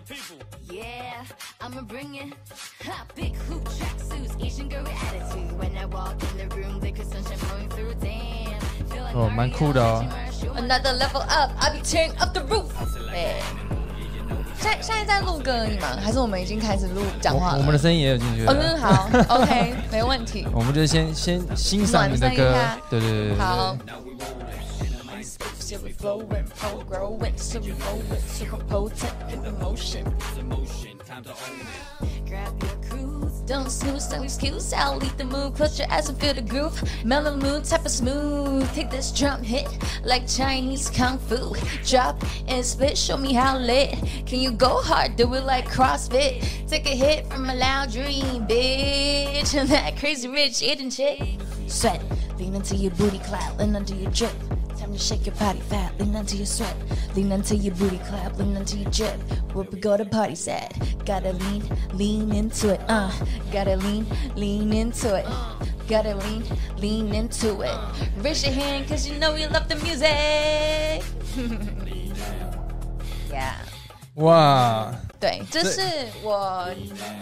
The people. Yeah, I'ma bring it. Ha, big hoop tracksuits, Asian girl with attitude. When I walk in the room, the sunshine blowing through. Damn, feel like 哦，蛮酷的哦。Another level up, I'll be tearing up the roof。对，现在现在在录歌而已吗？还是我们已经开始录讲话了？我们的声音也有进去哦，嗯，了。好，OK，没问题。我们就先先欣赏你的歌对对对。好。Super flowing, pro growing, super flowing, super potent, in emotion. Grab your cruise. Don't snooze, no excuse. I'll lead the move. Clutch your ass and feel the groove. Mellow mood, type of smooth. Take this drum hit like Chinese kung fu. Drop and split, show me how lit. Can you go hard? Do it like CrossFit. Take a hit from a loud dream, bitch. And that crazy rich eating shit. Sweat, lean into your booty clap, lean into your drip. Time to shake your body fat, lean into your sweat. Lean into your booty clap, lean into your drip. Where we go to party sad. Gotta lean, lean into it, uh. Gotta lean, lean into it. Gotta lean, lean into it. Raise your hand, cause you know you love the music. yeah. 哇，对，这是我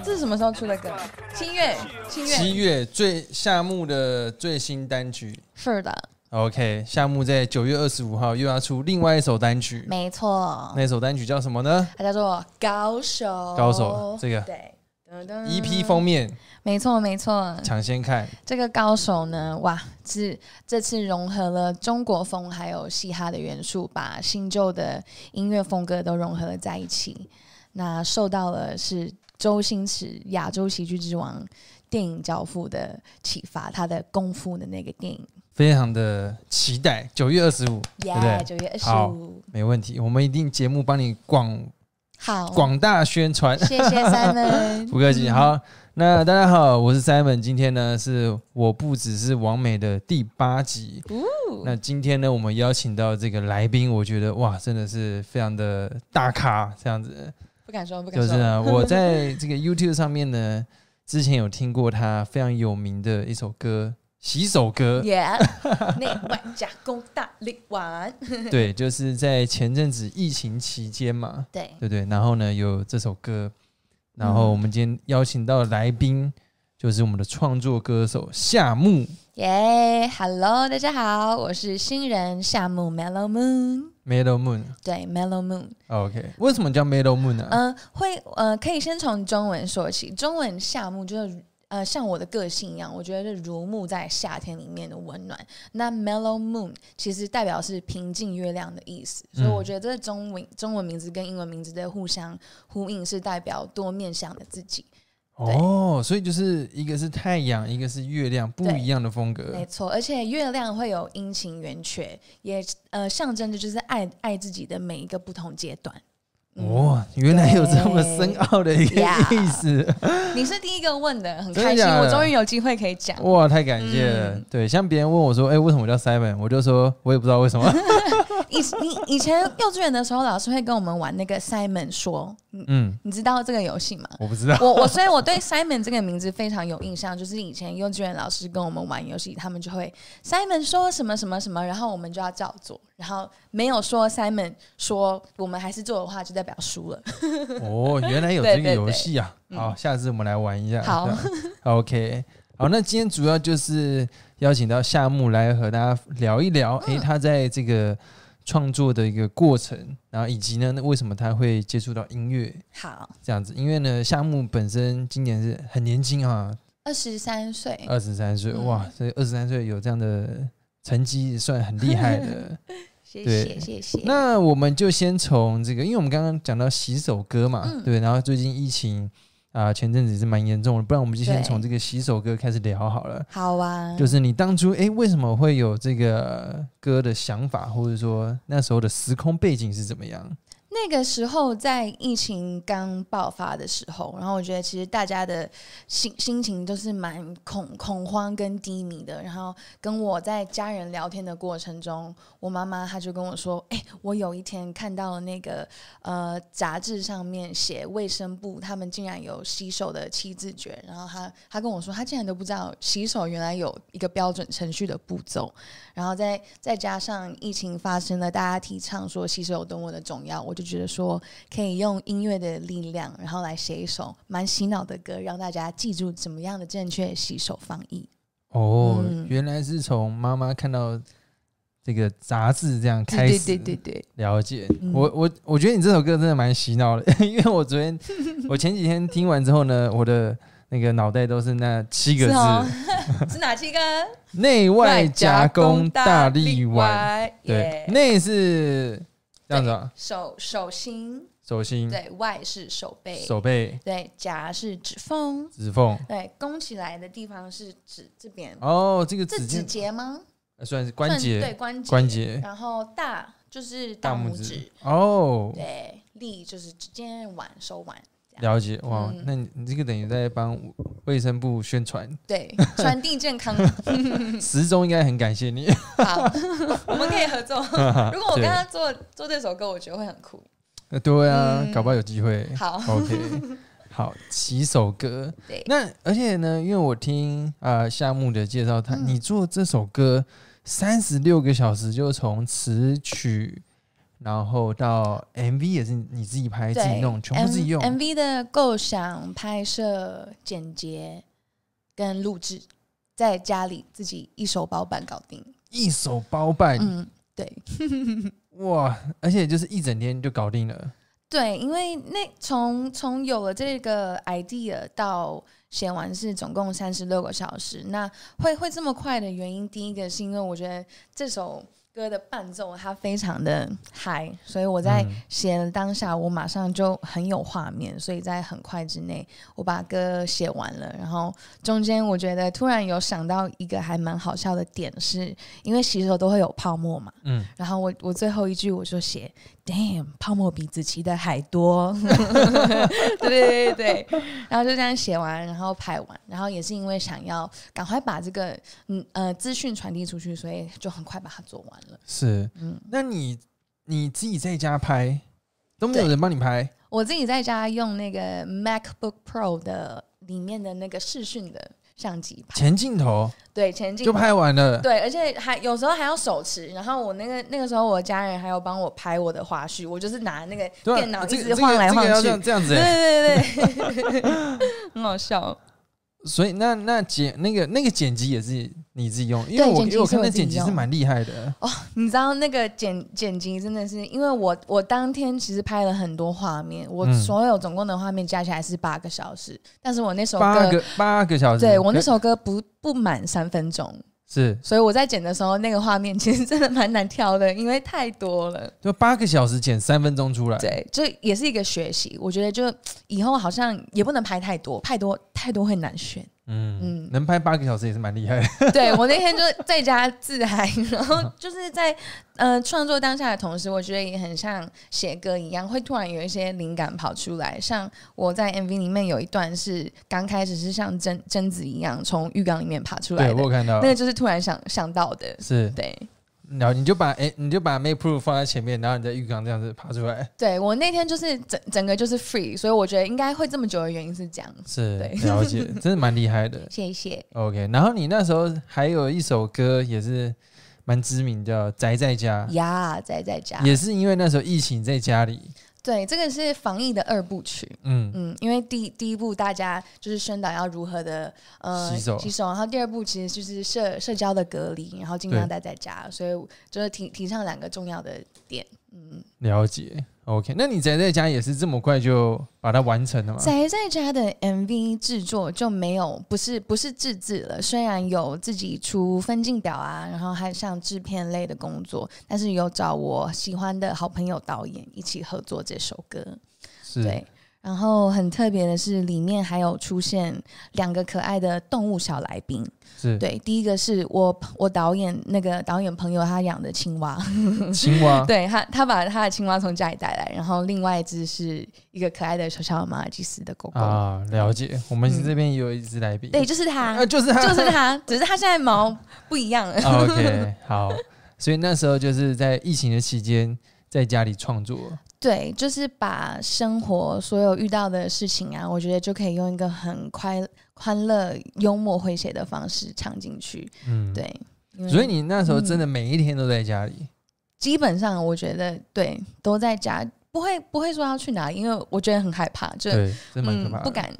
这是什么时候出的歌？七月，七月，七月最夏目的最新单曲是的， ，OK，夏木在九月二十五号又要出另外一首单曲，没错，那首单曲叫什么呢？它叫做高手，高手这个。对？EP 封面。没错没错，抢先看，这个高手呢，哇，是这次融合了中国风还有嘻哈的元素，把新旧的音乐风格都融合了在一起。那受到了是周星驰亚洲喜剧之王电影教父的启发，他的功夫的那个电影，非常的期待。九月二十五，对不，对？九月二十好五，没问题，我们一定节目帮你广好，广大宣传。谢谢 Simon，不客气。好，那大家好，我是 Simon。今天呢是我不只是完美的第八集。那今天呢，我们邀请到这个来宾，我觉得哇，真的是非常的大咖，这样子。不敢说，不敢说，就是呢，我在这个 YouTube 上面呢，之前有听过他非常有名的一首歌《洗手歌》。耶，内外加工大力丸，对，就是在前阵子疫情期间嘛，对，对不对？然后呢，有这首歌，然后我们今天邀请到的来宾就是我们的创作歌手夏木。耶，Hello，大家好，我是新人夏木 Mellow Moon，Mellow Moon，OK，、对，Mellow Moon，OK 为什么叫 Mellow Moon 呢、嗯、会呃，可以先从中文说起，中文夏木就是。呃，像我的个性一样，我觉得是如沐在夏天里面的温暖。那 Mellow Moon 其实代表是平静月亮的意思，所以嗯我觉得这个中文中文名字跟英文名字的互相呼应，是代表多面向的自己。哦，所以就是一个是太阳，一个是月亮，不一样的风格。没错，而且月亮会有阴晴圆缺，也呃象征着就是爱爱自己的每一个不同阶段。哦，原来有这么深奥的一个意思，你是第一个问的，很开心，的的我终于有机会可以讲。哇，太感谢了。嗯对，像别人问我说：“哎、为什么我叫 Simon？” 我就说我也不知道为什么。以你以前幼稚园的时候，老师会跟我们玩那个 Simon 说，你嗯，你知道这个游戏吗？我不知道。我我所以我对 Simon 这个名字非常有印象，就是以前幼稚园老师跟我们玩游戏，他们就会 Simon 说什么什么什么，然后我们就要照做，然后没有说 Simon 说我们还是做的话，就代表输了。哦，原来有这个游戏啊！好，下次我们来玩一下。好，OK。好，那今天主要就是邀请到夏木来和大家聊一聊，嗯诶，他在这个创作的一个过程，然后以及呢，那为什么他会接触到音乐好，这样子？因为呢，夏木本身今年是很年轻啊，二十三岁，二十三岁，嗯哇，所以二十三岁有这样的成绩，算很厉害的。谢对谢谢谢。那我们就先从这个，因为我们刚刚讲到洗手歌嘛，嗯对，然后最近疫情啊、前阵子是蛮严重的，不然我们就先从这个洗手歌开始聊好了。好啊，就是你当初诶，为什么会有这个歌的想法，或者说那时候的时空背景是怎么样？那个时候在疫情刚爆发的时候，然后我觉得其实大家的心心情都是蛮恐恐慌跟低迷的。然后跟我在家人聊天的过程中，我妈妈她就跟我说：“哎、我有一天看到了那个呃杂志上面写卫生部他们竟然有洗手的七字诀，然后她她跟我说，她竟然都不知道洗手原来有一个标准程序的步骤。然后再再加上疫情发生了，大家提倡说洗手有多么的重要，我就觉得说可以用音乐的力量，然后来写一首蛮洗脑的歌，让大家记住怎么样的正确洗手防疫。哦，嗯原来是从妈妈看到这个杂志这样开始对对对对，了解。嗯我我我觉得你这首歌真的蛮洗脑的，因为我昨天我前几天听完之后呢，我的那个脑袋都是那七个是哦。字：是哪七个？内外夹攻大力丸。丸，对，内是这样子啊，手手心，手心、对外是手背，手背、对夹是指缝，指缝。对弓起来的地方是指这边，哦，这个这指指尖节吗？呃算是关节。对节，关节。关节。然后大就是大拇指，。哦，对，力就是指尖腕手腕，了解哇嗯，那你你这个等于在帮卫生部宣传，对，传递健康。时钟应该很感谢你。好，我们可以合作。如果我跟他做做这首歌，我觉得会很酷。呃对啊，嗯搞不好有机会。好 OK，好，几首歌。对那而且呢，因为我听啊夏木的介绍，他、嗯你做这首歌三十六个小时，就从词曲，然后到 MV 也是你自己拍自己，弄，全部自己用。M MV 的构想、拍摄、剪接跟录制，在家里自己一手包办搞定。一手包办，嗯，对。哇！而且就是一整天就搞定了。对，因为那从从有了这个 idea 到写完是总共三十六个小时，那会会这么快的原因，第一个是因为我觉得这首歌的伴奏它非常的嗨，所以我在嗯。写的当下，我马上就很有画面，所以在很快之内我把歌写完了。然后中间我觉得突然有想到一个还蛮好笑的点是，因为洗手都会有泡沫嘛，嗯，然后我我最后一句我就写，damn，泡沫比子琪的还多，对对对对，然后就这样写完，然后拍完，然后也是因为想要赶快把这个嗯呃资讯传递出去，所以就很快把它做完了。是。嗯，那你你自己在家拍都没有人帮你拍？我自己在家用那个 MacBook Pro 的里面的那个视讯的相机拍，前镜头对前镜就拍完了。对，而且还有时候还要手持。然后我那个那个时候，我家人还有帮我拍我的花絮，我就是拿那个电脑一直晃来晃去。这个要这样这样子欸。对对对，很好笑。所以那那剪那个那个剪辑也是你自己用，因为我因为我看那剪辑是蛮厉害的。哦。你知道那个剪剪辑真的是，因为我我当天其实拍了很多画面，我嗯。所有总共的画面加起来是八个小时，但是我那首歌，八个八个小时，对我那首歌不不满三分钟，是所以我在剪的时候，那个画面其实真的蛮难挑的，因为太多了。就八个小时剪三分钟出来。对，这也是一个学习。我觉得就以后好像也不能拍太多，太多太多会难选。嗯嗯能拍八个小时也是蛮厉害的。对我那天就在家自嗨，然后就是在呃创作当下的同时，我觉得也很像写歌一样，会突然有一些灵感跑出来。像我在 MV 里面有一段是刚开始是像贞贞子一样从浴缸里面爬出来对，我，看到那，个就是突然想想到的。是，对，然后你就把哎，你就把 Make Proof 放在前面，然后你在浴缸这样子爬出来，对我那天就是整整个就是 free，所以我觉得应该会这么久的原因是这样。是对了解，真的蛮厉害的。谢谢。OK，然后你那时候还有一首歌也是蛮知名，叫《宅在家》，呀，宅在家，也是因为那时候疫情在家里，对，这个是防疫的二部曲。嗯，嗯，因为第第一步大家就是宣导要如何的呃洗手洗手，然后第二步其实就是社社交的隔离，然后尽量待在家，所以就是提提倡两个重要的点。嗯，了解。OK，那你宅在家也是这么快就把它完成了吗？宅在家的 MV 制作就没有不是不是自制了，虽然有自己出分镜表啊，然后还像制片类的工作，但是有找我喜欢的好朋友导演一起合作这首歌。是对，然后很特别的是，里面还有出现两个可爱的动物小来宾。是对，第一个是我我导演那个导演朋友他养的青蛙，青蛙，对他他把他的青蛙从家里带来，然后另外一只是一个可爱的小小马尔济斯的狗狗。啊，了解。我们这边也有一只来宾，对，就是他，啊，就是它，就是它，只是它现在毛不一样了。OK，好，所以那时候就是在疫情的期间，在家里创作。对，就是把生活所有遇到的事情啊，我觉得就可以用一个很快、欢乐、幽默、诙谐的方式唱进去。嗯，。对，所以你那时候真的每一天都在家里，基本上我觉得对都在家，不会不会说要去哪里，因为我觉得很害怕，就对，真蛮可怕的、嗯不。敢。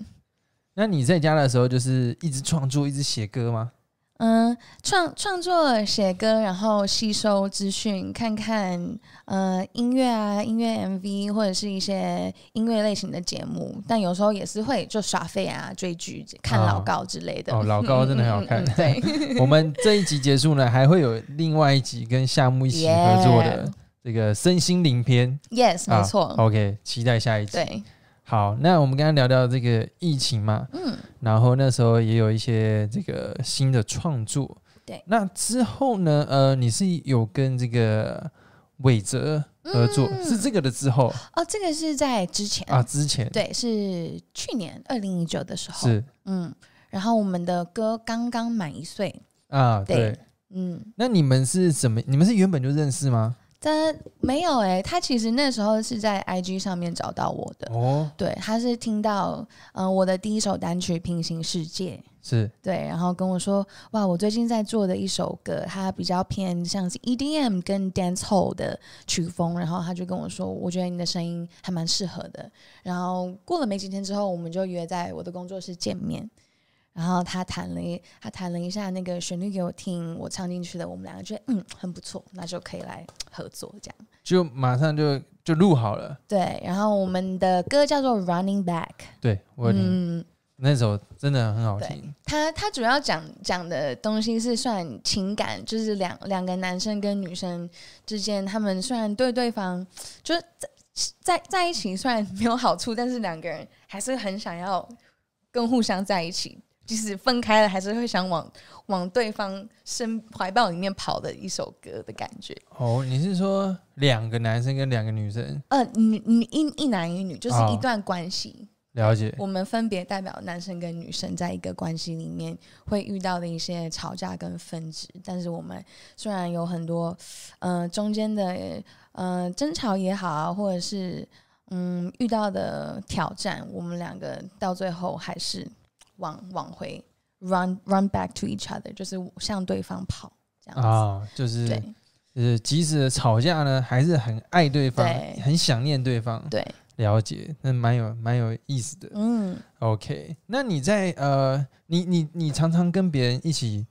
那你在家的时候，就是一直创作，一直写歌吗？嗯，创创作、写歌，然后吸收资讯，看看呃音乐啊、音乐 MV 或者是一些音乐类型的节目，但有时候也是会就耍废啊、追剧、看老高之类的。哦，老高真的很好看。嗯嗯嗯对，我们这一集结束呢，还会有另外一集跟夏木一起合作的这个身心灵篇。Yes，啊没错。OK，期待下一集。对，好，那我们刚刚聊到这个疫情嘛，嗯，然后那时候也有一些这个新的创作。对那之后呢？呃，你是有跟这个伟哲合作，嗯是这个的之后哦，这个是在之前啊？之前对，是去年二零一九的时候，是嗯，然后我们的歌刚刚满一岁，啊，对对。嗯，那你们是怎么？你们是原本就认识吗？但没有哎、他其实那时候是在 IG 上面找到我的，哦，对，他是听到嗯、呃我的第一首单曲《平行世界》，是对，然后跟我说，哇，我最近在做的一首歌，它比较偏像是 EDM 跟 dance hall 的曲风，然后他就跟我说，我觉得你的声音还蛮适合的。然后过了没几天之后，我们就约在我的工作室见面。然后他弹了一，他弹了一下那个旋律给我听，我唱进去的，我们两个觉得嗯很不错，那就可以来合作这样。就马上就就录好了。对，然后我们的歌叫做 Running Back，对我嗯，那首真的很好听。他他主要讲讲的东西是算情感，就是两两个男生跟女生之间，他们虽然对对方就是在在在一起，虽然没有好处，但是两个人还是很想要跟互相在一起。即使分开了，还是会想往往对方身怀抱里面跑的一首歌的感觉。哦，你是说两个男生跟两个女生呃，女女一一男一女，就是哦一段关系。了解？我们分别代表男生跟女生在一个关系里面会遇到的一些吵架跟分支，但是我们虽然有很多呃中间的呃争吵也好啊，或者是嗯遇到的挑战，我们两个到最后还是往往回 run run back to each other，就是向对方跑这样子。啊，就是对就是即使吵架呢，还是很爱对方，对很想念对方。对，了解，那蛮有蛮有意思的。嗯，OK，那你在呃，你你你常常跟别人一起，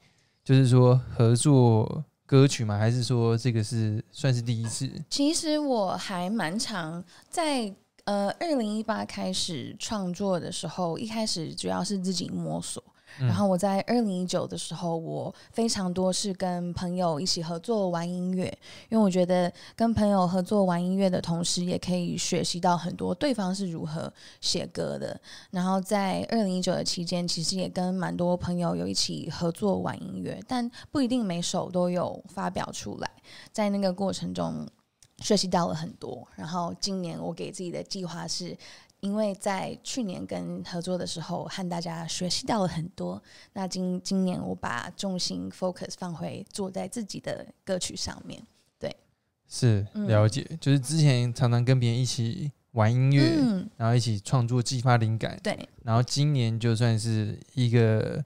就是说合作歌曲吗？还是说这个是算是第一次？其实我还蛮常在呃二零一八开始创作的时候，一开始主要是自己摸索。嗯然后我在二零一九的时候，我非常多是跟朋友一起合作玩音乐，因为我觉得跟朋友合作玩音乐的同时，也可以学习到很多对方是如何写歌的。然后在二零一九的期间，其实也跟蛮多朋友有一起合作玩音乐，但不一定每首都有发表出来。在那个过程中，学习到了很多。然后今年我给自己的计划是，因为在去年跟合作的时候和大家学习到了很多，那今今年我把重心 focus 放回做在自己的歌曲上面。对是嗯了解，就是之前常常跟别人一起玩音乐，嗯，然后一起创作，激发灵感。对，然后今年就算是一个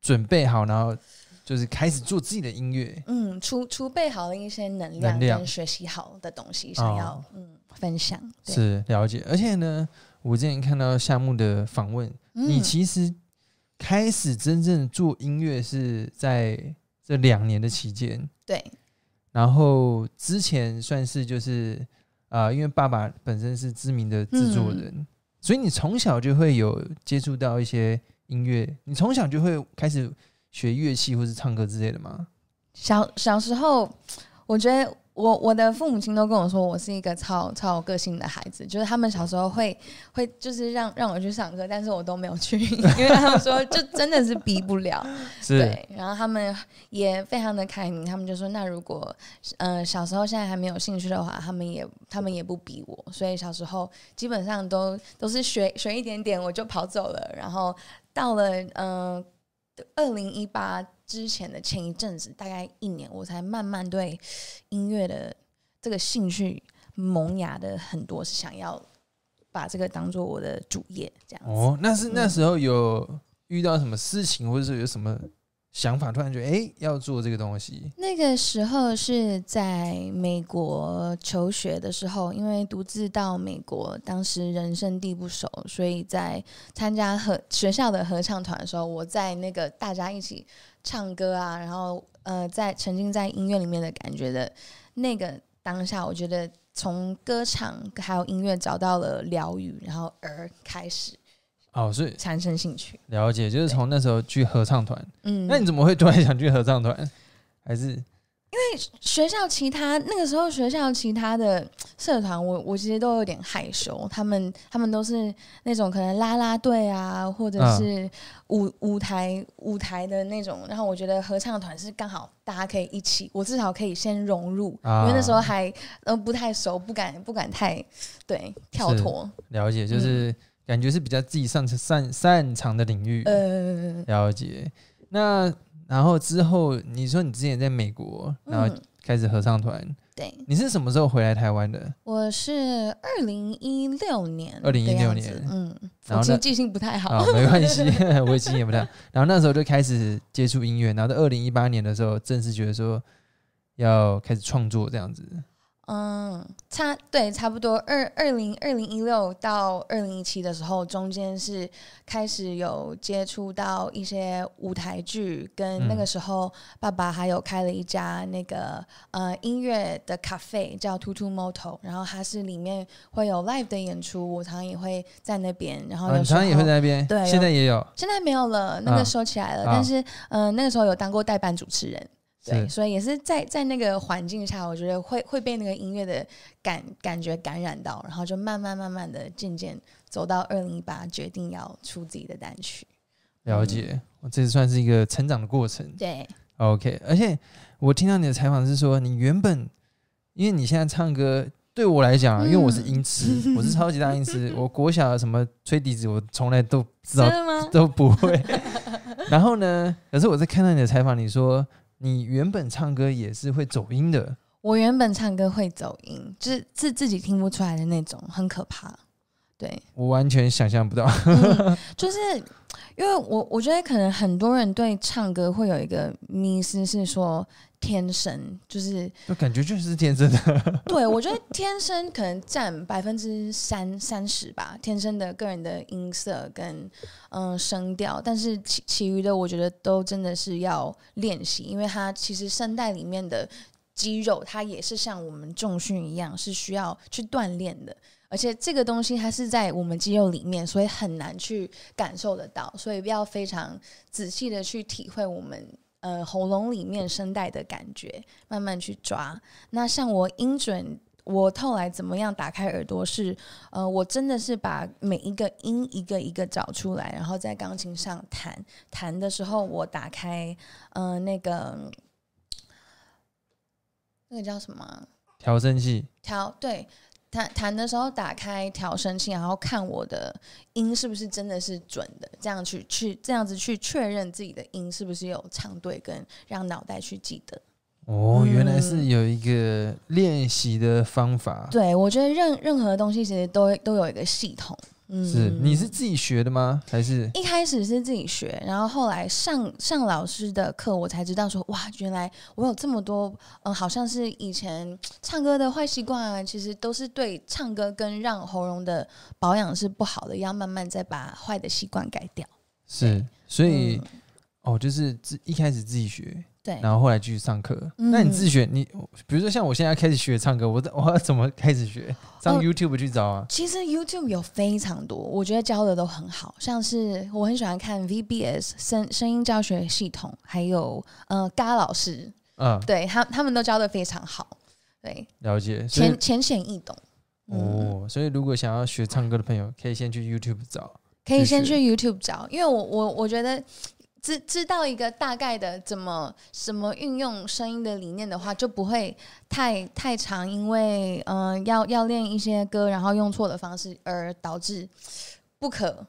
准备好，然后就是开始做自己的音乐。嗯，储储备好了一些能量能量。跟学习好的东西，想要、哦嗯分享。对，是了解，而且呢，我之前看到夏木的访问，你嗯。其实开始真正做音乐是在这两年的期间，对，然后之前算是就是啊、呃因为爸爸本身是知名的制作人，嗯所以你从小就会有接触到一些音乐，你从小就会开始学乐器或是唱歌之类的吗？小小时候，我觉得我我的父母亲都跟我说，我是一个超超有个性的孩子，就是他们小时候会会就是让让我去上课，但是我都没有去，因为他们说就真的是逼不了。对，然后他们也非常的开明，他们就说，那如果呃小时候现在还没有兴趣的话，他们也他们也不逼我，所以小时候基本上都都是学学一点点我就跑走了，然后到了嗯二零一八之前的前一阵子，大概一年，我才慢慢对音乐的这个兴趣萌芽的很多，是想要把这个当做我的主业这样。哦，那是那时候有遇到什么事情，或者是有什么想法，突然觉得哎、诶要做这个东西，那个时候是在美国求学的时候，因为独自到美国，当时人生地不熟，所以在参加合学校的合唱团的时候，我在那个大家一起唱歌啊，然后呃，在沉浸在音乐里面的感觉的那个当下，我觉得从歌唱还有音乐找到了疗愈，然后而开始。哦，所以产生兴趣。了解，就是从那时候去合唱团，嗯，那你怎么会突然想去合唱团？还是因为学校其他那个时候学校其他的社团，我我其实都有点害羞。他们他们都是那种可能啦啦队啊，或者嗯是舞舞台舞台的那种。然后我觉得合唱团是刚好大家可以一起，我至少可以先融入，啊因为那时候还呃不太熟，不敢不敢太对跳脱。了解，就是感觉是比较自己擅擅擅长的领域，呃，了解。那然后之后，你说你之前在美国，然后嗯，开始合唱团，对，你是什么时候回来台湾的？我是二零一六年，二零一六年嗯，然后记性不太好。啊，没关系，我记性也不太好。然后那时候就开始接触音乐，然后到二零一八年的时候，正式觉得说要开始创作这样子。嗯，差对，差不多二二零二零一六到二零一七的时候，中间是开始有接触到一些舞台剧，跟那个嗯时候爸爸还有开了一家那个呃音乐的咖啡叫 Tutu Moto，然后它是里面会有 live 的演出，我常常也会在那边，然后啊，有时候、你常常也会在那边，对现在也有，现在没有了，那啊个收起来了，啊但是嗯、呃那个时候有当过代班主持人。对，所以也是在在那个环境下，我觉得会会被那个音乐的感感觉感染到，然后就慢慢慢慢的渐渐走到二零一八，决定要出自己的单曲。了解。我这算是一个成长的过程。对，OK，而且我听到你的采访是说，你原本因为你现在唱歌，对我来讲啊，因为我是音痴，我是超级大音痴，我国小什么吹笛子，我从来都不知道吗？都不会。然后呢，可是我在看到你的采访，你说你原本唱歌也是会走音的，我原本唱歌会走音，就是自自己听不出来的那种，很可怕。对，我完全想象不到。嗯就是因为我我觉得可能很多人对唱歌会有一个迷思，是说天生就是就感觉就是天生的，对，我觉得天生可能占百分之三三十吧，天生的个人的音色跟嗯声调，但是其其余的我觉得都真的是要练习，因为它其实声带里面的肌肉，它也是像我们重训一样，是需要去锻炼的。而且这个东西它是在我们肌肉里面，所以很难去感受得到，所以要非常仔细的去体会我们呃喉咙里面声带的感觉，慢慢去抓。那像我音准，我后来怎么样打开耳朵是，呃，我真的是把每一个音一个一个找出来，然后在钢琴上弹。弹的时候，我打开，呃，那个那个叫什么啊？调声器。调对。弹弹的时候打开调声器，然后看我的音是不是真的是准的，这样去去这样子去确认自己的音是不是有唱对，跟让脑袋去记得。哦，原来是嗯有一个练习的方法。对，我觉得任任何东西其实都都有一个系统。嗯，是你是自己学的吗？还是一开始是自己学，然后后来上上老师的课，我才知道说，哇，原来我有这么多，嗯、好像是以前唱歌的坏习惯啊，其实都是对唱歌跟让喉咙的保养是不好的，要慢慢再把坏的习惯改掉。是？所以、嗯哦，就是自一开始自己学，对，然后后来继续上课。嗯那你自学，你比如说像我现在开始学唱歌，我 我要怎么开始学？上哦 YouTube 去找啊？其实 YouTube 有非常多，我觉得教的都很好，像是我很喜欢看 VBS 声声音教学系统，还有呃嘎老师，嗯，对他他们都教的非常好。对，了解。浅浅显易懂。嗯，哦，所以如果想要学唱歌的朋友，可以先去 YouTube 找。可以先去去 YouTube 找，因为我我我觉得知知道一个大概的怎么怎么运用声音的理念的话，就不会太太长，因为嗯、呃要要练一些歌，然后用错的方式而导致不可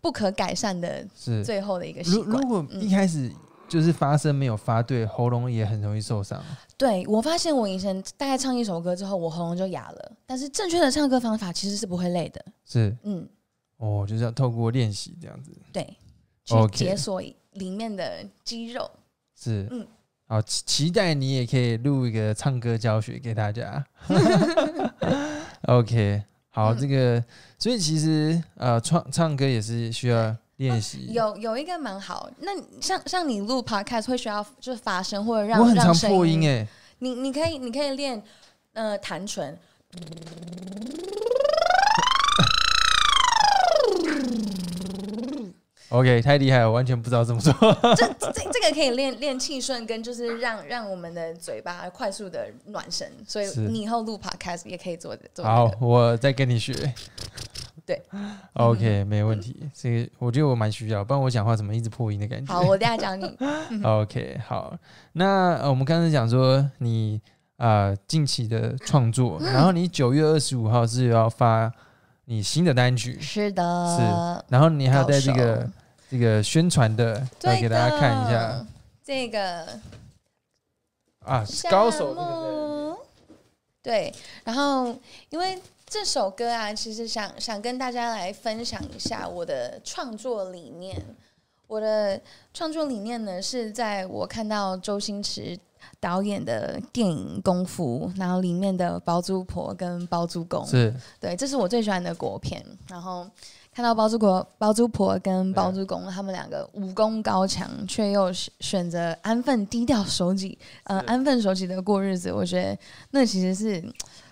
不可改善的是，最后的一个习惯。如如果一开始就是发声没有发对，喉咙也很容易受伤。对我发现我以前大概唱一首歌之后，我喉咙就哑了，但是正确的唱歌方法其实是不会累的。是嗯，哦，就是要透过练习这样子。对，去解锁里面的肌肉。是，嗯。好期期待你也可以录一个唱歌教学给大家。OK，好，嗯。这个所以其实呃，唱唱歌也是需要练习。有有一个蛮好，那像像你录 podcast 会需要就是发声或者让我很常让破音哎、你你可以你可以练呃弹唇，OK，太厉害了，我完全不知道怎么做。这这这个可以练练气顺跟就是让让我们的嘴巴快速的暖身，所以你以后录 podcast 也可以做做、好这，个。我再跟你学。对，OK，没问题。这个我觉得我蛮需要，不然我讲话怎么一直破音的感觉。好，我等一下教你。OK，好，那、呃、我们刚才讲说你啊、呃近期的创作，然后你九月二十五号是要发你新的单曲，是的，是，然后你还有在这个手这个宣传的，来给大家看一下。这个。啊，夏高手对，然后因为这首歌啊，其实想想跟大家来分享一下我的创作理念。我的创作理念呢，是在我看到周星驰导演的电影《功夫》，然后里面的包租婆跟包租公，是。对，这是我最喜欢的国片。然后看到包租婆、包租婆跟包租公他们两个武功高强，却又选选择安分低调守己，呃，安分守己的过日子，我觉得那其实是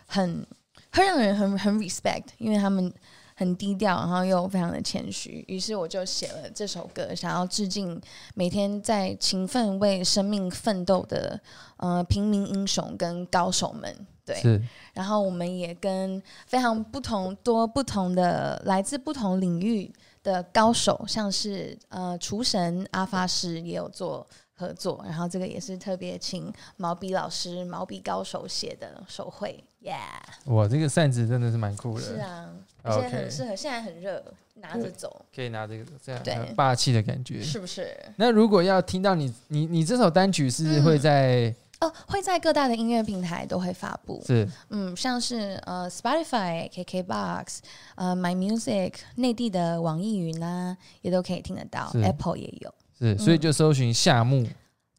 很会让人很很 respect，因为他们。很低调，然后又非常的谦虚，于是我就写了这首歌，想要致敬每天在勤奋为生命奋斗的呃平民英雄跟高手们。对，是。然后我们也跟非常不同多不同的来自不同领域的高手，像是呃厨神阿发师也有做合作，然后这个也是特别请毛笔老师毛笔高手写的手绘，Yeah，哇，这个扇子真的是蛮酷的，是啊，而且很适合，现在很热，拿着走，可以拿这个这样对很霸气的感觉。是不是？那如果要听到你你你这首单曲是会在、哦，会在各大的音乐平台都会发布，是嗯，像是呃 Spotify、KKBox、呃 My Music、内地的网易云啊，也都可以听得到，Apple 也有。是，所以就搜寻夏目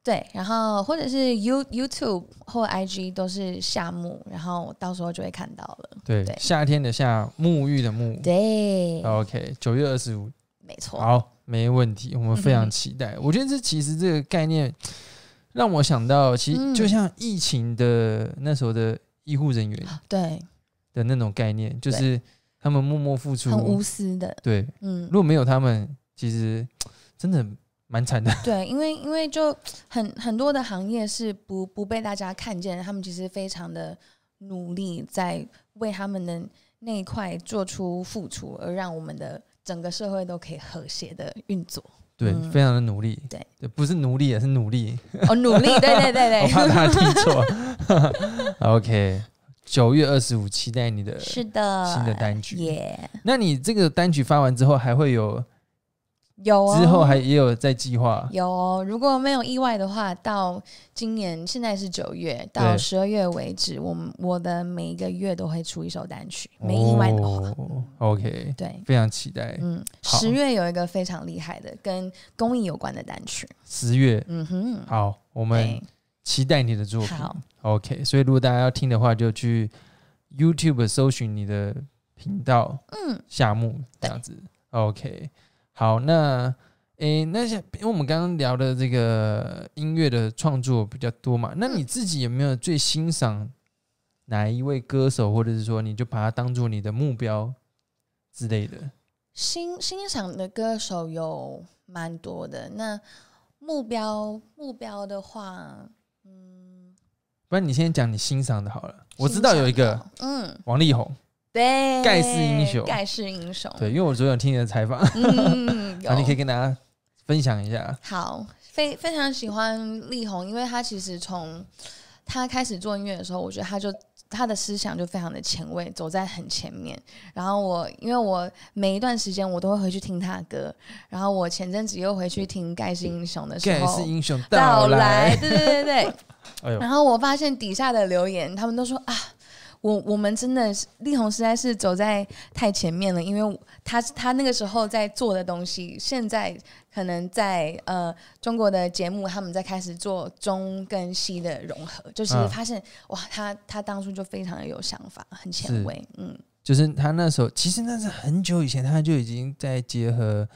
对，然后或者是 You YouTube 或 IG 都是夏目，然后到时候就会看到了。对对夏天的夏，沐浴的沐。对，OK，九月二十五，没错。好，没问题，我们非常期待。我觉得这其实这个概念让我想到，其实嗯。就像疫情的那时候的医护人员对，的那种概念，就是他们默默付出很，无私的，对，嗯。如，果没有他们，其实真的蛮惨的。对，因为因为就很很多的行业是不不被大家看见，他们其实非常的努力在为他们的那一块做出付出，而让我们的整个社会都可以和谐的运作。对，嗯非常的努力。对不是努力，也是努力。哦，努力，对对对 我怕对，大家听错。OK，九月二十五，期待你的。是的，新的单曲耶那你这个单曲发完之后，还会有有哦，之后还也有在计划？有哦，如果没有意外的话，到今年现在是九月，到十二月为止，我们我的每一个月都会出一首单曲，没意外的话，哦、OK，对，非常期待。嗯，十月有一个非常厉害的跟公益有关的单曲，十月，嗯哼，好，我们期待你的作品。好。OK，所以如果大家要听的话，就去 YouTube 搜寻你的频道嗯，夏目这样子。OK，好，那诶，那些因为我们刚刚聊的这个音乐的创作比较多嘛，那你自己有没有最欣赏哪一位歌手，或者是说你就把他当做你的目标之类的？欣欣赏的歌手有蛮多的，那目标目标的话，嗯，不不然你先讲你欣赏的好了。我知道有一个嗯，王力宏，对，盖世英雄。盖世英雄，对，因为我昨天有听你的采访，嗯，然后你可以跟大家分享一下。好，非非常喜欢力宏，因为他其实从他开始做音乐的时候，我觉得他就他的思想就非常的前卫，走在很前面。然后我因为我每一段时间我都会回去听他的歌，然后我前阵子又回去听《盖世英雄》的时候。盖，世英雄到到来，对对对对。哎呦，然后我发现底下的留言，他们都说啊，我我们真的是力宏实在是走在太前面了，因为他他那个时候在做的东西，现在可能在呃中国的节目，他们在开始做中跟西的融合，就是嗯发现、哇，他他当初就非常的有想法，很前卫，嗯，就是他那时候，其实那是很久以前，他就已经在结合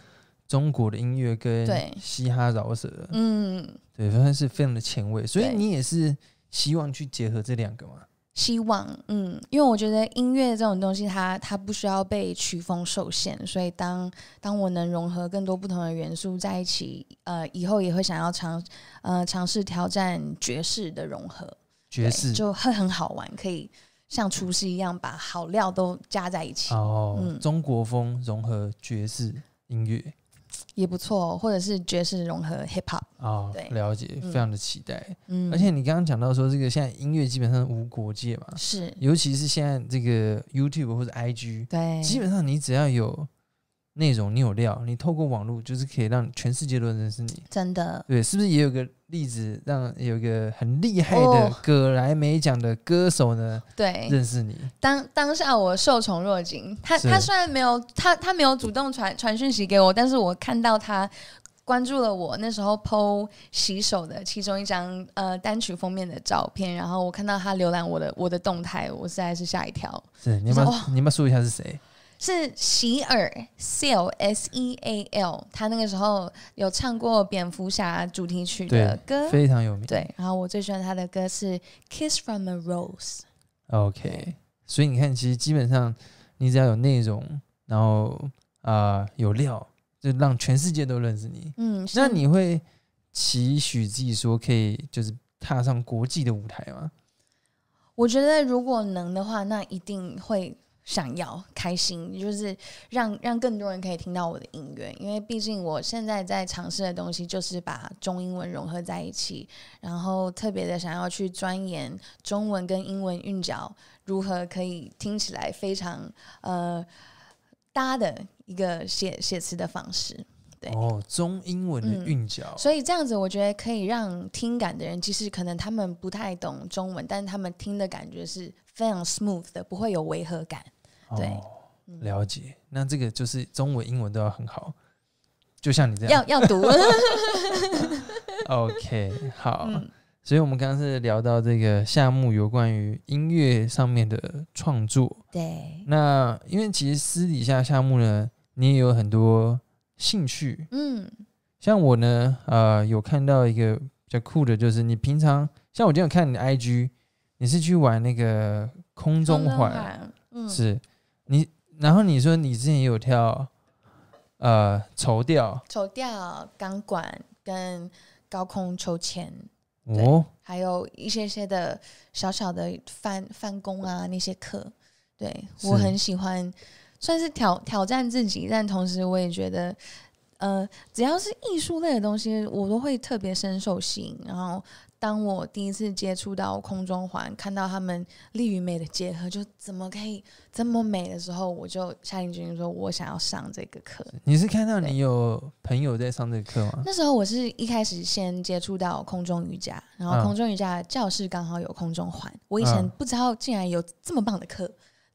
中国的音乐跟对嘻哈饶舌，嗯，对，反正是非常的前卫。所以你也是希望去结合这两个嘛？希望，嗯，因为我觉得音乐这种东西它，它不需要被曲风受限，所以当当我能融合更多不同的元素在一起，呃，以后也会想要尝呃尝试挑战爵士的融合，爵士。就会很好玩，可以像厨师一样把好料都加在一起，哦，嗯。中国风融合爵士音乐也不错，或者是爵士融合 hip hop，哦对，了解，嗯。非常的期待。嗯，而且你刚刚讲到说，这个现在音乐基本上无国界嘛，是。尤其是现在这个 YouTube 或者 IG，对，基本上你只要有内容，你有料，你透过网络就是可以让全世界都认识你。真的对，是不是也有个例子，让有一个很厉害的哦葛莱美奖的歌手呢、对，认识你？当当下我受宠若惊，他他虽然没有他他没有主动传传讯息给我，但是我看到他关注了我那时候 PO 洗手的其中一张呃单曲封面的照片，然后我看到他浏览我的我的动态，我实在是吓一跳，是你要不要哇你们说一下是谁？是席尔 Seal S E A L，他那个时候有唱过蝙蝠侠主题曲的歌，非常有名。对，然后我最喜欢他的歌是 Kiss from a Rose，，OK。所以你看，其实基本上你只要有内容，然后啊、有料，就让全世界都认识你。嗯，那你会期许自己说可以就是踏上国际的舞台吗？我觉得如果能的话，那一定会想要开心，就是让让更多人可以听到我的音乐。因为毕竟我现在在尝试的东西就是把中英文融合在一起，然后特别的想要去钻研中文跟英文韵脚如何可以听起来非常呃搭的一个写写词的方式。对哦，中英文的嗯韵脚，所以这样子，我觉得可以让听感的人，其实可能他们不太懂中文，但是他们听的感觉是非常 smooth 的，不会有违和感。对哦，了解。那这个就是中文、英文都要很好，就像你这样。要要读，OK，好。嗯所以我们刚刚是聊到这个夏目有关于音乐上面的创作。对，那因为其实私底下夏目呢，你也有很多兴趣。嗯，像我呢，呃，有看到一个比较酷的，就是你平常像我今天有看你的 IG，你是去玩那个空中环，环，嗯，是你，然后你说你之前也有跳呃绸吊绸吊、钢管跟高空秋千，对哦，还有一些些的小小的翻翻工啊那些课，对我很喜欢，算是挑挑战自己，但同时我也觉得，呃，只要是艺术类的东西，我都会特别深受吸引。然后，当我第一次接触到空中环，看到他们力与美的结合，就怎么可以这么美的时候，我就下定决心说，我想要上这个课。你是看到你有朋友在上这个课吗？那时候我是一开始先接触到空中瑜伽，然后嗯空中瑜伽教室刚好有空中环，我以前嗯不知道竟然有这么棒的课，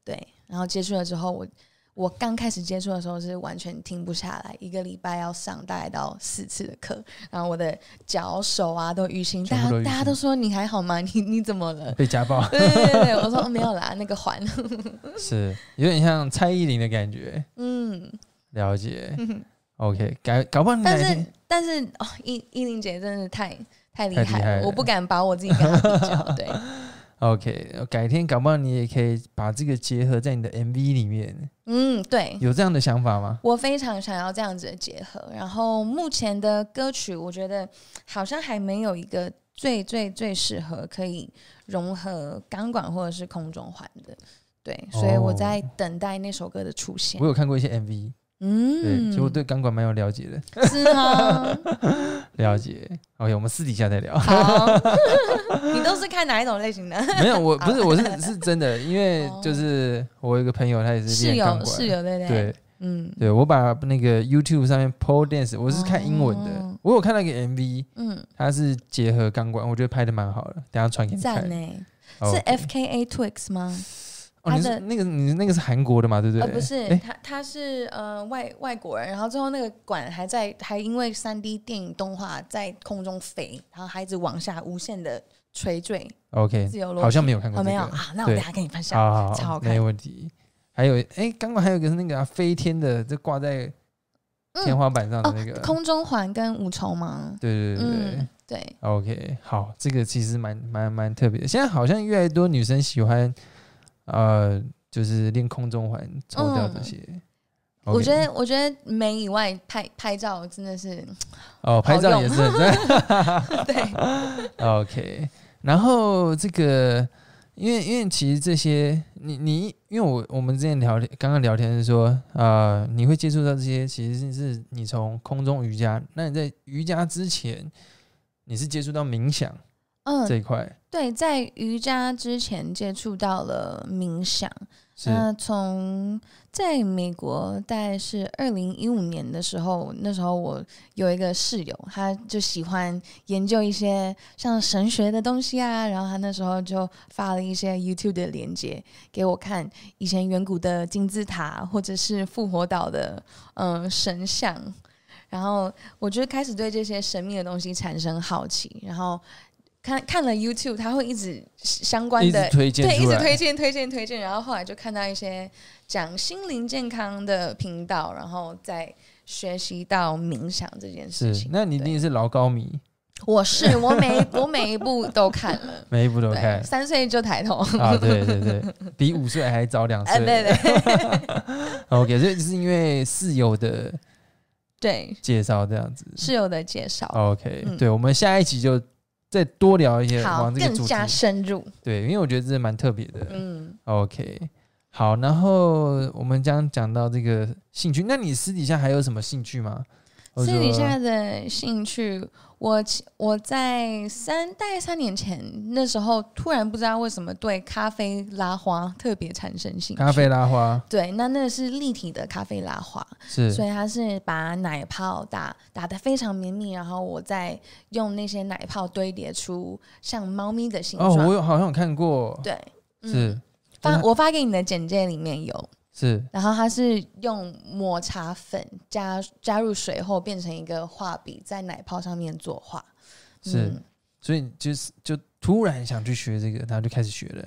对，然后接触了之后，我我刚开始接触的时候是完全停不下来，一个礼拜要上大概到四次的课，然后我的脚手啊都淤青，大家大家都说你还好吗？你你怎么了？被家暴对对对对，我说、哦没有啦，那个环，是有点像蔡依林的感觉，嗯，了解。OK，改搞不好你但是但是哦，依依林姐真的太太厉害了，太厉害了我不敢把我自己跟她比较，对。OK，改天搞不好你也可以把这个结合在你的 MV 里面，嗯，对，有这样的想法吗？我非常想要这样子的结合。然后目前的歌曲，我觉得好像还没有一个最最最适合可以融合钢管或者是空中环的。对，所以我哦在等待那首歌的出现我。有看过一些 MV，对，嗯，其实我对钢管蛮有了解的，是啊，了解。OK，我们私底下再聊。好，你都是看哪一种类型的？没有，我不是，我是是真的，因为就是我有一个朋友，他也是室练室友对对？对嗯对，我把那个 YouTube 上面 pole dance，我是看英文的，哦我有看到一个 MV，嗯，它是结合钢管，我觉得拍的蛮好的，等下传给你看。赞呢。哦是 F K A Twix 吗？哦，你是那个你那个是韩国的嘛，对不对？呃，不是诶，他他是呃外外国人，然后最后那个管还在还因为三 D 电影动画在空中飞，然后孩子往下无限的垂坠，OK，自由落体好像没有看过。没有啊，那我等下跟你分享。好好好，超好看没问题。还有，哎，刚刚还有一个是那个啊飞天的，就挂在天花板上的那个。哦，空中环跟五重吗？对对对对。嗯，对，OK，好，这个其实蛮蛮蛮特别的。现在好像越来越多女生喜欢，呃，就是练空中环、抽掉这些。嗯。我觉得我觉得美以外拍拍照真的是哦，拍照也是很赞。对，OK，然后这个，因为因为其实这些，你你，因为我我们之前聊天刚刚聊天是说，呃，你会接触到这些，其实是你从空中瑜伽，那你在瑜伽之前，你是接触到冥想嗯。这，一块，对，在瑜伽之前接触到了冥想，那从在美国大概是二零一五年的时候，那时候我有一个室友，他就喜欢研究一些像神学的东西啊，然后他那时候就发了一些 YouTube 的链接给我看，以前远古的金字塔或者是复活岛的嗯、呃神像，然后我就开始对这些神秘的东西产生好奇，然后。看看了 YouTube，他会一直相关的推荐对，一，直推荐推荐推荐，然后后来就看到一些讲心灵健康的频道，然后再学习到冥想这件事情。，那你一对定是老高迷，我是我每一我每一部都看了，每一部都，看三岁就抬头，啊，对对对，比五岁还早两哎，岁。对对 OK，所以是因为室友的对，介绍这样子。室友的介绍，OK，、嗯对，我们下一集就再多聊一些好，往这个主题更加。深入，对，因为我觉得这蛮特别的。嗯，OK，好，然后我们将讲到这个兴趣，那你私底下还有什么兴趣吗？或私底下的兴趣，我我在三大概三年前那时候，突然不知道为什么对咖啡拉花特别产生兴趣。咖啡拉花对，那那是立体的咖啡拉花，是所以它是把奶泡打打得非常绵密，然后我再用那些奶泡堆叠出像猫咪的形哦，状。我有好像有看过，对，嗯是发我发给你的简介里面有，是然后它是用抹茶粉加加入水后变成一个画笔，在奶泡上面作画。是，嗯所以就是就突然想去学这个，然后就开始学了。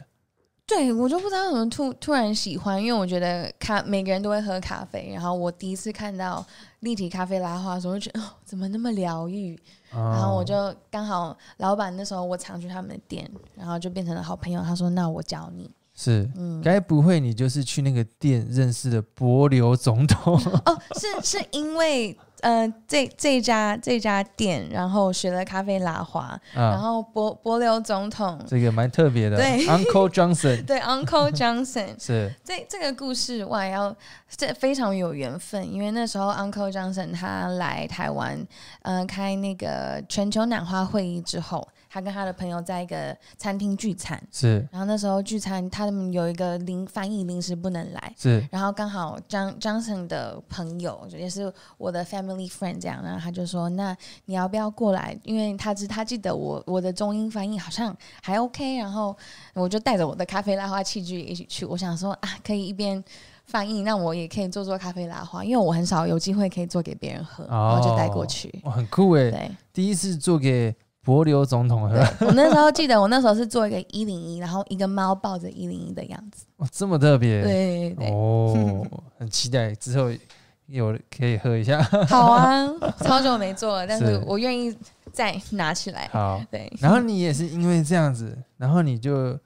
对，我就不知道怎么突突然喜欢，因为我觉得咖每个人都会喝咖啡，然后我第一次看到立体咖啡拉花的时候，我就觉得哦，怎么那么疗愈？然然后我就刚好老板那时候我常去他们的店，然后就变成了好朋友。他说：“那我教你。是，嗯，该不会你就是去那个店认识的柏流总统？哦，是是因为呃这这家这家店，然后学了咖啡拉花，然啊，后柏柏流总统这个蛮特别的。对，Uncle Johnson 对 Uncle Johnson 是。这这个故事我还要这非常有缘分，因为那时候 Uncle Johnson 他来台湾，呃，开那个全球暖化会议之后，他跟他的朋友在一个餐厅聚餐，是然后那时候聚餐，他们有一个临翻译临时不能来，是然后刚好张 Johnson 的朋友也是我的 family friend 这样，然后他就说：“那你要不要过来？”因为他知他记得我我的中英翻译好像还 OK，然后我就带着我的咖啡拉花器具一起去。我想说啊，可以一边翻译，那我也可以做做咖啡拉花，因为我很少有机会可以做给别人喝，然后就带过去。哇，很酷哎！对，第一次做给柏流总统喝对，我那时候记得我那时候是做一个一零一，然后一个猫抱着一零一的样子。哇，这么特别。对对对，哦，很期待之后有可以喝一下。好啊，超久没做了，但是是我愿意再拿起来。好，对，然后你也是因为这样子，然后你就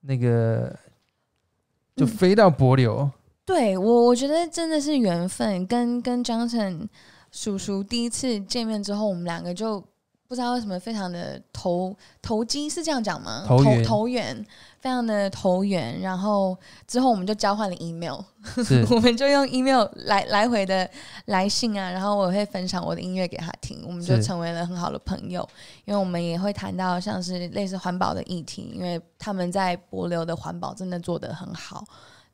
那个就嗯飞到柏流，对我我觉得真的是缘分，跟跟张晨叔叔第一次见面之后，我们两个就不知道为什么非常的投投机，是这样讲吗？投缘投缘，非常的投缘。然后之后我们就交换了 email，我们就用 email 来来回的来信啊，然后我会分享我的音乐给他听，我们就成为了很好的朋友。因为我们也会谈到像是类似环保的议题，因为他们在柏流的环保真的做得很好。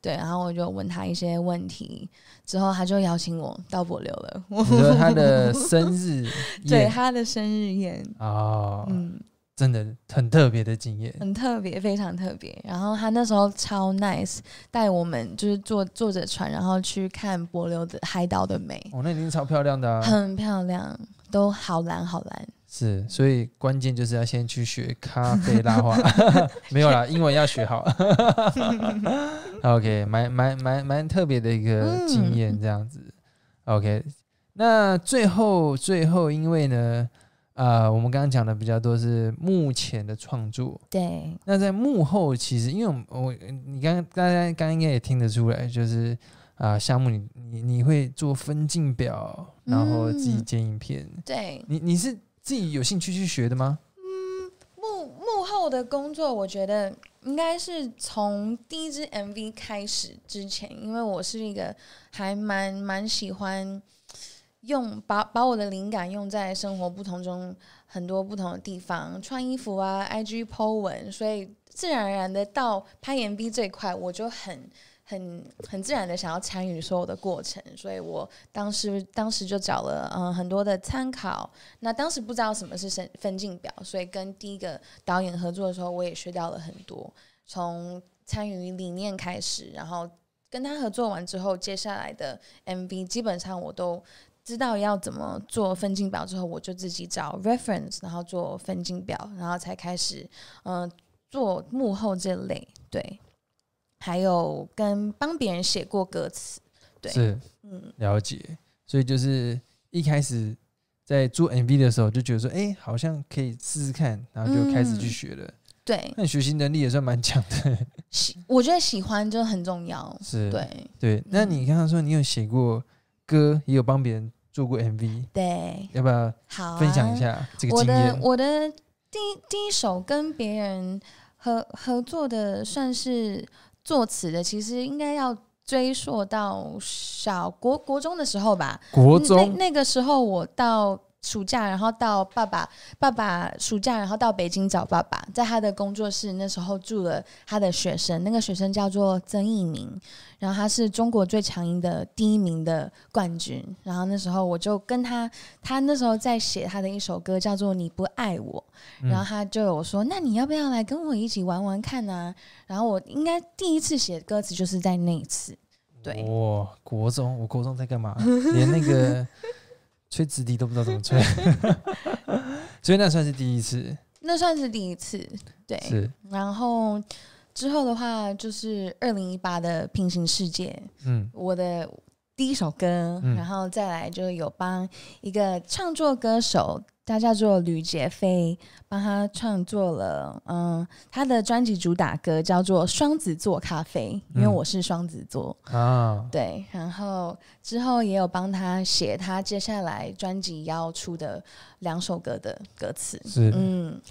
对，然后我就问他一些问题，之后他就邀请我到柏流了。你说他的 生日 对他的生日宴，哦，嗯，真的很特别的经验。很特别，非常特别。然后他那时候超 nice，带我们就是坐坐着船，然后去看柏流的海岛的美，哦，那一定超漂亮的啊！很漂亮，都好蓝好蓝。是，所以关键就是要先去学咖啡拉花，没有啦，英文要学好。OK，蛮蛮蛮蛮特别的一个经验，这样子。OK，那最后最后，因为呢，呃，我们刚刚讲的比较多是目前的创作，对，那在幕后，其实因为我我你刚刚大家刚刚应该也听得出来，就是啊、项目你你你会做分镜表，然后自己嗯剪影片，对，你你是自己有兴趣去学的吗？嗯幕幕后的工作，我觉得应该是从第一支 MV 开始之前，因为我是一个还蛮蛮喜欢用把把我的灵感用在生活不同中很多不同的地方，穿衣服啊，IG po 文，所以自然而然的到拍 MV 这一块，我就很。很很自然的想要参与所有的过程，所以我当时当时就找了嗯、很多的参考，那当时不知道什么是分分镜表，所以跟第一个导演合作的时候，我也学到了很多，从参与理念开始，然后跟他合作完之后，接下来的 MV 基本上我都知道要怎么做分镜表，之后我就自己找 reference，然后做分镜表，然后才开始嗯、做幕后这类，对，还有跟帮别人写过歌词，对。是，嗯，了解。所以就是一开始在做 MV 的时候，就觉得说，哎、好像可以试试看，然后就开始去嗯学了。对，那你学习能力也算蛮强的，喜我觉得喜欢就很重要，是，对。对。那你刚刚说你有写过歌，也有帮别人做过 MV，对，要不要分享一下这个我的经验？我的第一第一首跟别人合合作的，算是作词的，其实应该要追溯到小国国中的时候吧。那国中那个时候，我到暑假，然后到爸爸爸爸暑假，然后到北京找爸爸，在他的工作室，那时候住了他的学生，那个学生叫做曾义明，然后他是中国最强音的第一名的冠军，然后那时候我就跟他，他那时候在写他的一首歌叫做《你不爱我》，然后他就有说，那你要不要来跟我一起玩玩看呢、然后我应该第一次写歌词就是在那一次，对。哇，国中，我国中在干嘛？连那个吹直笛都不知道怎么吹，所以那算是第一次。那算是第一次，对。是，然后之后的话，就是二零一八的平行世界，嗯，我的第一首歌，嗯。然后再来就有帮一个创作歌手，他叫做吕杰飞，帮他创作了，嗯，他的专辑主打歌叫做《双子座咖啡》，因为嗯我是双子座，啊，对，然后之后也有帮他写他接下来专辑要出的两首歌的歌词，是。嗯，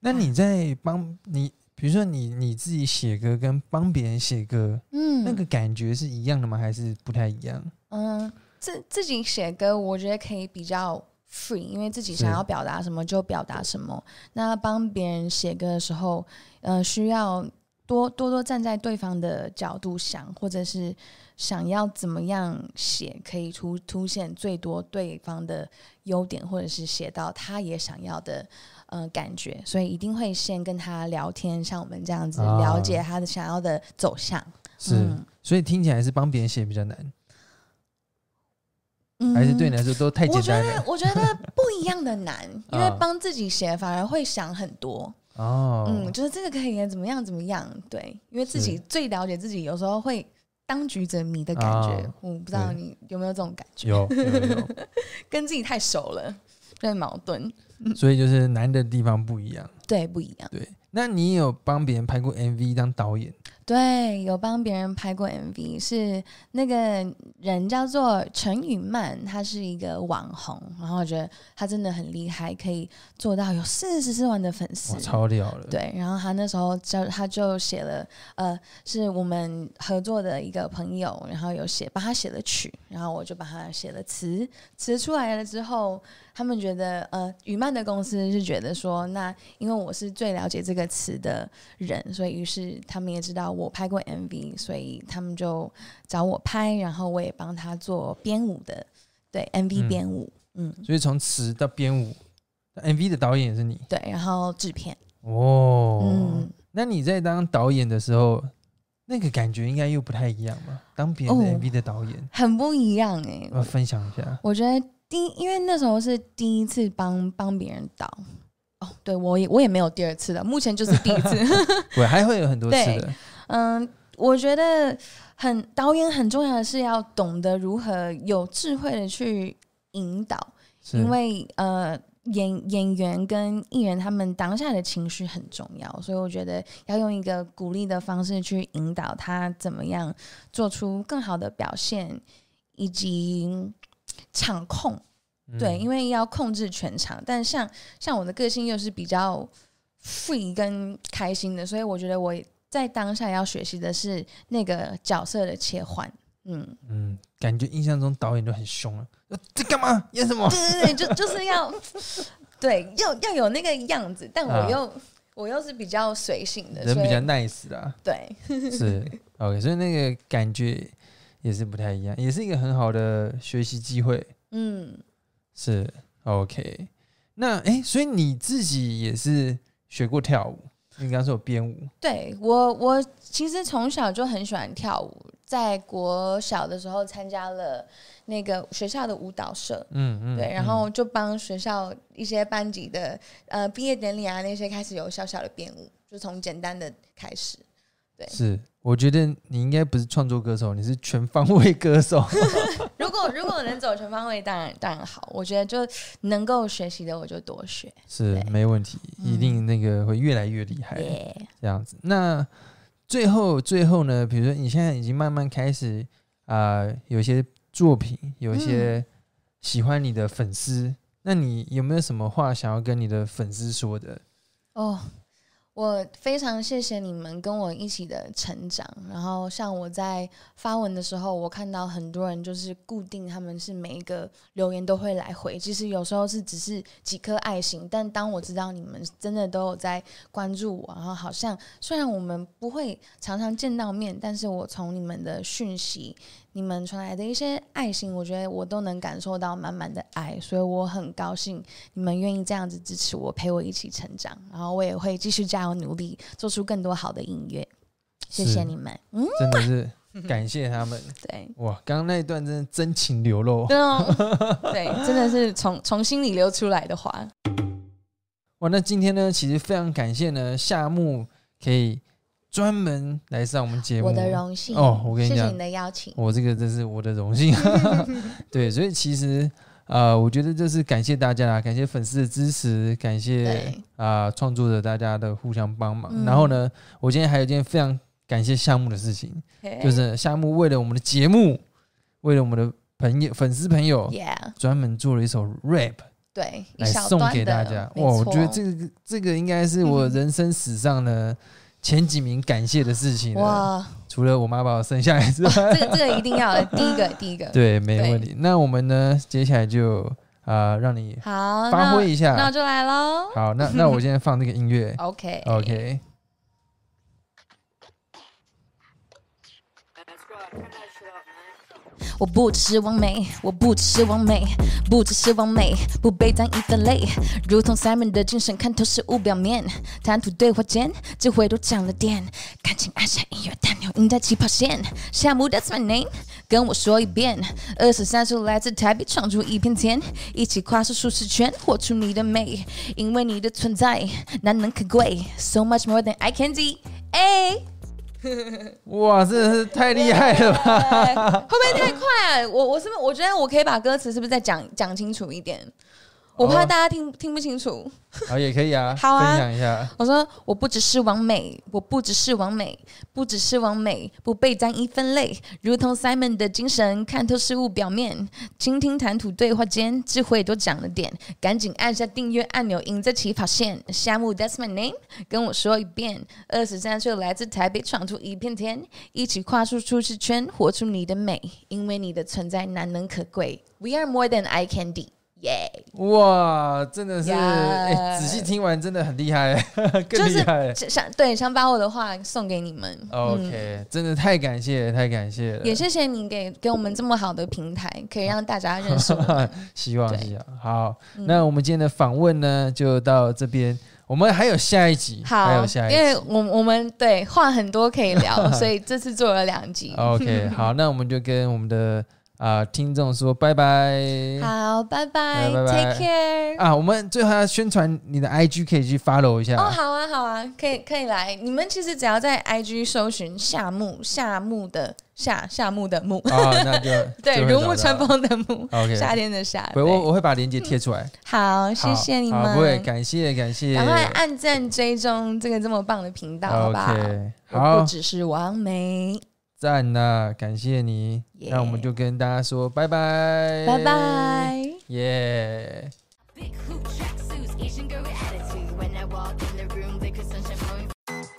那你在帮你，比如说你你自己写歌跟帮别人写歌，嗯，那个感觉是一样的吗？还是不太一样？嗯，自自己写歌，我觉得可以比较 free，因为自己想要表达什么就表达什么。那帮别人写歌的时候，呃，需要多多多站在对方的角度想，或者是想要怎么样写，可以凸凸显最多对方的优点，或者是写到他也想要的。呃，感觉，所以一定会先跟他聊天，像我们这样子啊了解他的想要的走向。是，嗯所以听起来是帮别人写比较难，嗯还是对你来说都太我觉得简单了？我觉得不一样的难，因为啊帮自己写反而会想很多。哦，嗯，就是这个可以怎么样怎么样，对，因为自己最了解自己，有时候会当局者迷的感觉。啊我不知道你有没有这种感觉，有有有，跟自己太熟了，对矛盾，所以就是难的地方不一样。对不一样。对，那你有帮别人拍过 MV 当导演？对，有帮别人拍过 MV，是那个人叫做陈雨曼，他是一个网红，然后我觉得他真的很厉害，可以做到有四十四万的粉丝哇，，超屌了！，对，然后他那时候就他就写了，呃，是我们合作的一个朋友，然后有写帮他写了曲，然后我就帮他写了词，词出来了之后，他们觉得，呃，雨曼的公司是觉得说，那因为我是最了解这个词的人，所以于是他们也知道我拍过 MV，所以他们就找我拍，然后我也帮他做编舞的，对 MV 嗯编舞，嗯所以从词到编舞，MV 的导演也是你对，然后制片，哦。嗯。那你在当导演的时候，那个感觉应该又不太一样吧？当别人 MV 的导演，很不一样哎、要不要分享一下。我觉得第一，因为那时候是第一次帮帮别人导，哦，对我也我也没有第二次了，目前就是第一次。对，还会有很多次对的。嗯，我觉得很导演很重要的是要懂得如何有智慧的去引导，因为呃。演演员跟艺人他们当下的情绪很重要，所以我觉得要用一个鼓励的方式去引导他怎么样做出更好的表现，以及场控。对，因为为要控制全场，但像像我的个性又是比较 free 跟开心的，所以我觉得我在当下要学习的是那个角色的切换。嗯，嗯，感觉印象中导演就很凶啊，呃在干嘛？演什么？对对对，就就是要对要要有那个样子，但啊我又、我又是比较随性的，人比较 nice 啦，对，是 OK，所以那个感觉也是不太一样，也是一个很好的学习机会。嗯，是 OK，那哎、诶所以你自己也是学过跳舞？你刚刚说有编舞，对我，我其实从小就很喜欢跳舞，在国小的时候参加了那个学校的舞蹈社，嗯嗯，对，然嗯后就帮学校一些班级的呃毕业典礼啊那些开始有小小的编舞，就从简单的开始。是，我觉得你应该不是创作歌手，你是全方位歌手。如果如果能走全方位，当然当然好。我觉得就能够学习的我就多学。是没问题，一嗯定那个会越来越厉害。耶、这样子。那最后最后呢？比如说你现在已经慢慢开始啊、有一些作品，有一些喜欢你的粉丝，那你有没有什么话想要跟你的粉丝说的？哦，我非常谢谢你们跟我一起的成长。然后像我在发文的时候，我看到很多人就是固定他们是每一个留言都会来回，其实有时候是只是几颗爱心，但当我知道你们真的都有在关注我，然后好像虽然我们不会常常见到面，但是我从你们的讯息。你们传来的一些爱心，我觉得我都能感受到满满的爱，所以我很高兴你们愿意这样子支持我，陪我一起成长，然后我也会继续加油努力，做出更多好的音乐。谢谢你们，嗯，真的是感谢他们 对，哇！刚刚那一段真的真情流露对哦，对，真的是从从心里流出来的话，哇！那今天呢，其实非常感谢呢，夏木可以专门来上我们节目，我的荣幸。哦我跟你讲谢谢你的邀请，我这个真是我的荣幸，对，所以其实呃，我觉得就是感谢大家啦，感谢粉丝的支持，感谢啊创、作者大家的互相帮忙。嗯。然后呢，我今天还有一件非常感谢项目的事情，就是项目为了我们的节目，为了我们的朋友粉丝朋友专门做了一首 rap 对，来送给大家。哇，我觉得这个这个应该是我人生史上呢前几名感谢的事情了。哇，除了我妈把我生下来之外，这个这个一定要的，第一个第一个，对，没问题。那我们呢，接下来就啊、呃让你好，发挥一下。那那我就来喽好，那那我现在放这个音乐，OK，OK。我不只是完美，我不只是完美，不只是完美，不被单一分类。如同 Simon 的精神，看透事物表面，谈吐对话间，智慧都涨了点。感情按下音乐按钮，赢在起跑线。夏目 That's my name，跟我说一遍。二十三岁来自台北，闯出一片天，一起跨出舒适圈，活出你的美。因为你的存在难能可贵，so much more than I can see。哎。哇，真的是太厉害了吧！会不会太快啊？我我是不是我觉得我可以把歌词是不是再讲讲清楚一点？我怕哦大家听听不清楚。好 也可以啊，好啊分享一下。我说我不只是完美，我不只是完美，不只是完美，不被单一分类，如同 Simon 的精神，看透事物表面，倾听谈吐对话间，智慧多讲了点，赶紧按下订阅按钮，赢在起跑线。夏木 That's my name，跟我说一遍。二十三岁来自台北，闯出一片天，一起跨出舒适圈，活出你的美，因为你的存在难能可贵。We are more than eye candy。耶、哇，真的是，呀哎，仔细听完真的很厉害，更就是厉害。想对想把我的话送给你们。嗯 OK，真的太感谢了，太感谢了。也谢谢你给给我们这么好的平台，可以 让大家认识我。希望对嗯希望好。那我们今天的访问呢，就到这边。我们还有下一集，还有下，一集。因为我我们对话很多可以聊，所以这次做了两集。OK，好，那我们就跟我们的啊、听众说拜拜。好，拜拜拜拜，Take care。啊，我们最后要宣传你的 IG，可以去 follow 一下。哦，好啊，好啊，可以可以来。你们其实只要在 IG 搜寻夏木夏木的夏夏木的木，啊，那就 对，如沐春风的木，OK 夏天的夏。不，我对我会把链接贴出来。好，谢好谢你们不会，们，感谢感谢。赶快按赞追踪这个这么棒的频道，好不好不，只是完美。赞呐，感谢你。 Yeah 那我们就跟大家说拜拜，拜，拜。耶。 Big hoop tracksuits, Asian girl with attitude. When I walk in the room, they could sunshine flowing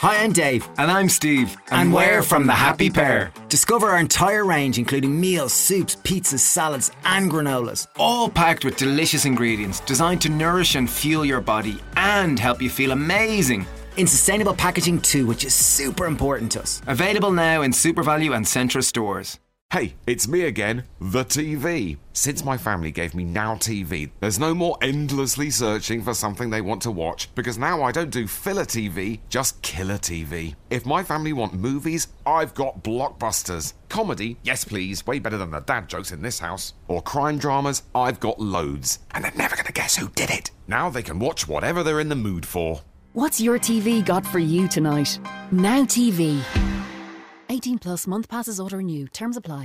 Hi, I'm Dave. And I'm Steve. And we're from the Happy Pair. Discover our entire range, including meals, soups, pizzas, salads, and granolas. All packed with delicious ingredients designed to nourish and fuel your body and help you feel amazing. In sustainable packaging too, which is super important to us. Available now in SuperValue and Centra stores. Hey, it's me again, the TV. Since my family gave me Now TV, there's no more endlessly searching for something they want to watch because now I don't do filler TV, just killer TV. If my family want movies, I've got blockbusters. Comedy, yes please, way better than the dad jokes in this house. Or crime dramas, I've got loads. And they're never gonna guess who did it. Now they can watch whatever they're in the mood for. What's your TV got for you tonight? Now TV. 18 plus month passes auto renew. Terms apply.